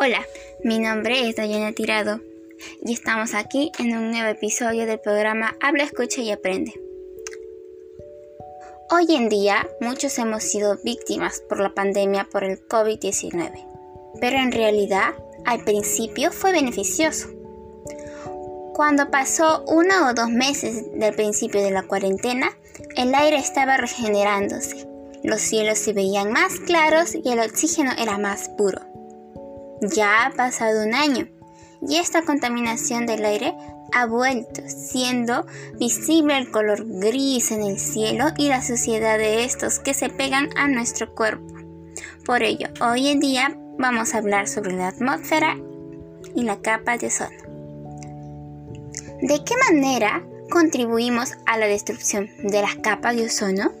Hola, mi nombre es Dayana Tirado y estamos aquí en un nuevo episodio del programa Habla, Escucha y Aprende. Hoy en día muchos hemos sido víctimas por la pandemia por el COVID-19, pero en realidad al principio fue beneficioso. Cuando pasó uno o dos meses del principio de la cuarentena, el aire estaba regenerándose, los cielos se veían más claros y el oxígeno era más puro. Ya ha pasado un año y esta contaminación del aire ha vuelto, siendo visible el color gris en el cielo y la suciedad de estos que se pegan a nuestro cuerpo. Por ello, hoy en día vamos a hablar sobre la atmósfera y la capa de ozono. ¿De qué manera contribuimos a la destrucción de las capas de ozono?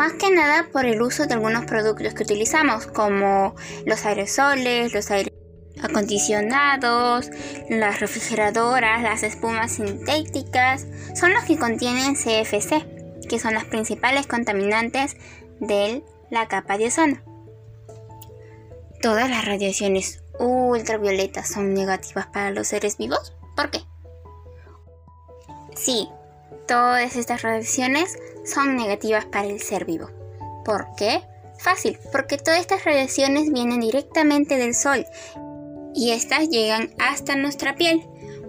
Más que nada por el uso de algunos productos que utilizamos, como los aerosoles, los aire acondicionados, las refrigeradoras, las espumas sintéticas, son los que contienen CFC, que son las principales contaminantes de la capa de ozono. Todas las radiaciones ultravioletas son negativas para los seres vivos. ¿Por qué? Sí, todas estas radiaciones son negativas para el ser vivo. ¿Por qué? Fácil, porque todas estas radiaciones vienen directamente del sol y estas llegan hasta nuestra piel.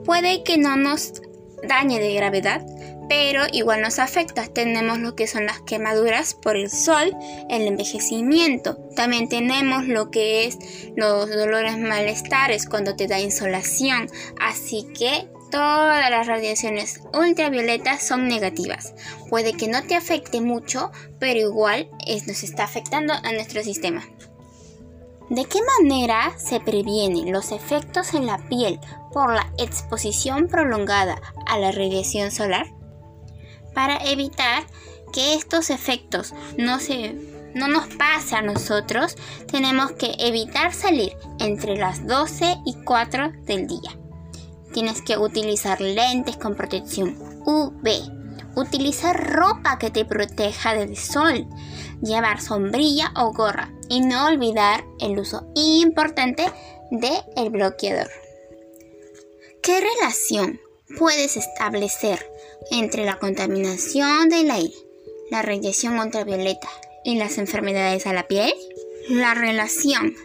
Puede que no nos dañe de gravedad, pero igual nos afecta. Tenemos lo que son las quemaduras por el sol, el envejecimiento. También tenemos lo que es los dolores malestares cuando te da insolación. Así que todas las radiaciones ultravioletas son negativas. Puede que no te afecte mucho, pero igual nos está afectando a nuestro sistema. ¿De qué manera se previenen los efectos en la piel por la exposición prolongada a la radiación solar? Para evitar que estos efectos no, se, no nos pase a nosotros, tenemos que evitar salir entre las 12 y 4 del día Tienes que utilizar lentes con protección UV. Utilizar ropa que te proteja del sol. Llevar sombrilla o gorra. Y no olvidar el uso importante del el bloqueador. ¿Qué relación puedes establecer entre la contaminación del aire, la radiación ultravioleta y las enfermedades a la piel? La relación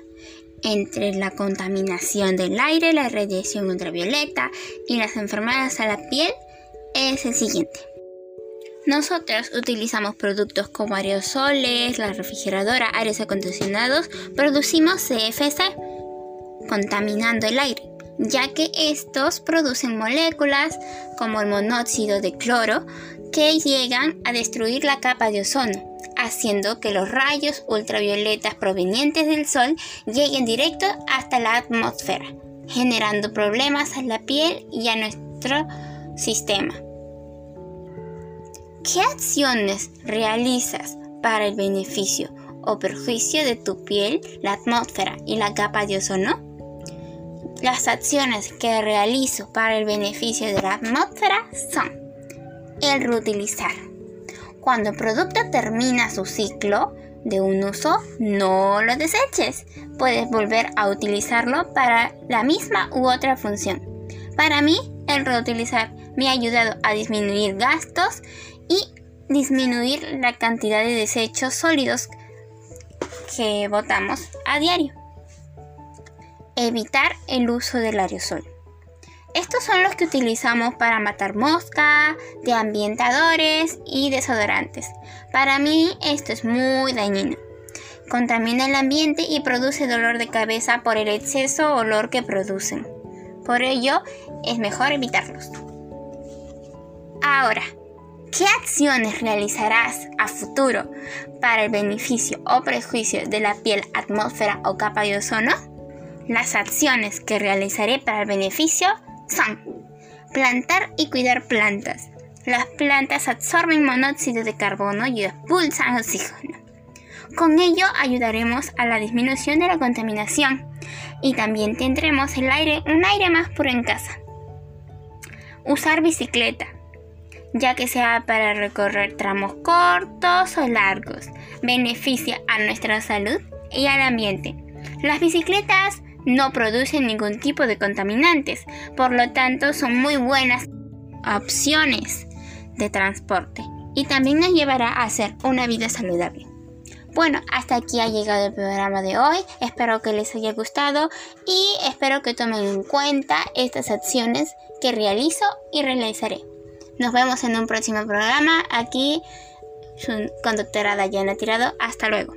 entre la contaminación del aire, la radiación ultravioleta y las enfermedades a la piel es el siguiente. Nosotros utilizamos productos como aerosoles, la refrigeradora, aires acondicionados, producimos CFC, contaminando el aire, ya que estos producen moléculas como el monóxido de cloro que llegan a destruir la capa de ozono haciendo que los rayos ultravioletas provenientes del Sol lleguen directo hasta la atmósfera, generando problemas a la piel y a nuestro sistema. ¿Qué acciones realizas para el beneficio o perjuicio de tu piel, la atmósfera y la capa de ozono? Las acciones que realizo para el beneficio de la atmósfera son el reutilizar cuando el producto termina su ciclo de un uso, no lo deseches. Puedes volver a utilizarlo para la misma u otra función. Para mí, el reutilizar me ha ayudado a disminuir gastos y disminuir la cantidad de desechos sólidos que botamos a diario. Evitar el uso del aerosol. Estos son los que utilizamos para matar mosca, de ambientadores y desodorantes. Para mí esto es muy dañino. Contamina el ambiente y produce dolor de cabeza por el exceso olor que producen. Por ello, es mejor evitarlos. Ahora, ¿qué acciones realizarás a futuro para el beneficio o prejuicio de la piel, atmósfera o capa de ozono? Las acciones que realizaré para el beneficio son plantar y cuidar plantas. Las plantas absorben monóxido de carbono y expulsan oxígeno. Con ello ayudaremos a la disminución de la contaminación y también tendremos el aire, un aire más puro en casa. Usar bicicleta, ya que sea para recorrer tramos cortos o largos, beneficia a nuestra salud y al ambiente. Las bicicletas no producen ningún tipo de contaminantes, por lo tanto son muy buenas opciones de transporte y también nos llevará a hacer una vida saludable. Bueno, hasta aquí ha llegado el programa de hoy. Espero que les haya gustado y espero que tomen en cuenta estas acciones que realizo y realizaré. Nos vemos en un próximo programa. Aquí su conductora Dayana Tirado. Hasta luego.